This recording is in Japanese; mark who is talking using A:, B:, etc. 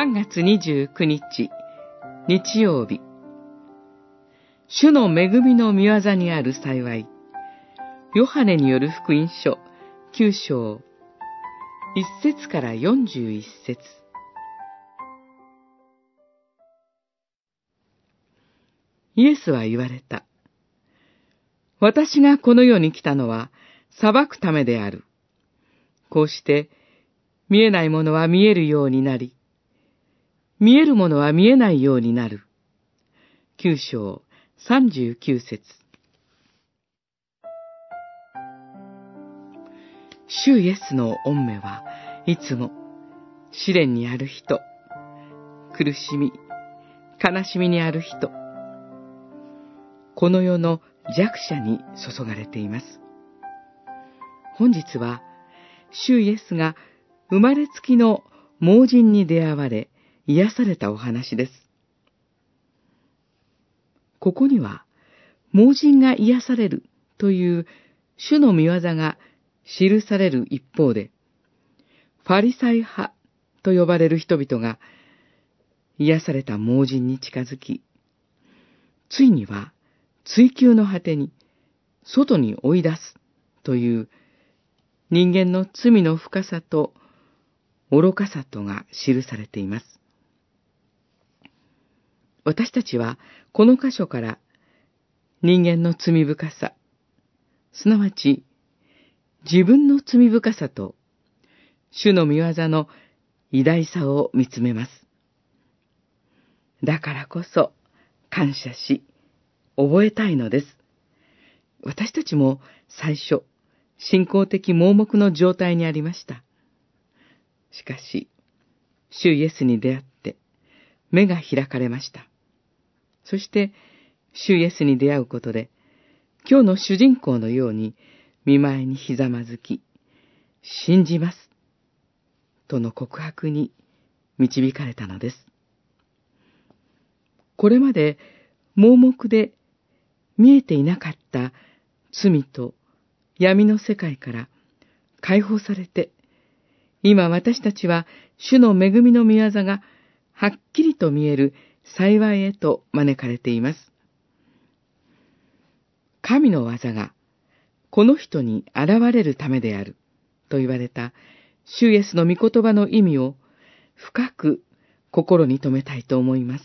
A: 3月29日、日曜日。主の恵みの御業にある幸い。ヨハネによる福音書、9章、1節から41節イエスは言われた。私がこの世に来たのは裁くためである。こうして見えないものは見えるようになり、見えるものは見えないようになる。九章三十九節主イエスの御目はいつも試練にある人、苦しみ、悲しみにある人、この世の弱者に注がれています。本日は、主イエスが生まれつきの盲人に出会われ、癒されたお話です。ここには、盲人が癒されるという主の見業が記される一方で、ファリサイ派と呼ばれる人々が癒された盲人に近づき、ついには追求の果てに外に追い出すという人間の罪の深さと愚かさとが記されています。私たちはこの箇所から人間の罪深さ、すなわち自分の罪深さと主の見業の偉大さを見つめます。だからこそ感謝し、覚えたいのです。私たちも最初、信仰的盲目の状態にありました。しかし、主イエスに出会って目が開かれました。そして、主イエスに出会うことで、今日の主人公のように、見舞いにひざまずき、信じます、との告白に導かれたのです。これまで盲目で見えていなかった罪と闇の世界から解放されて、今私たちは主の恵みの御業がはっきりと見える幸いへと招かれています。神の技がこの人に現れるためであると言われた主イエスの御言葉の意味を深く心に留めたいと思います。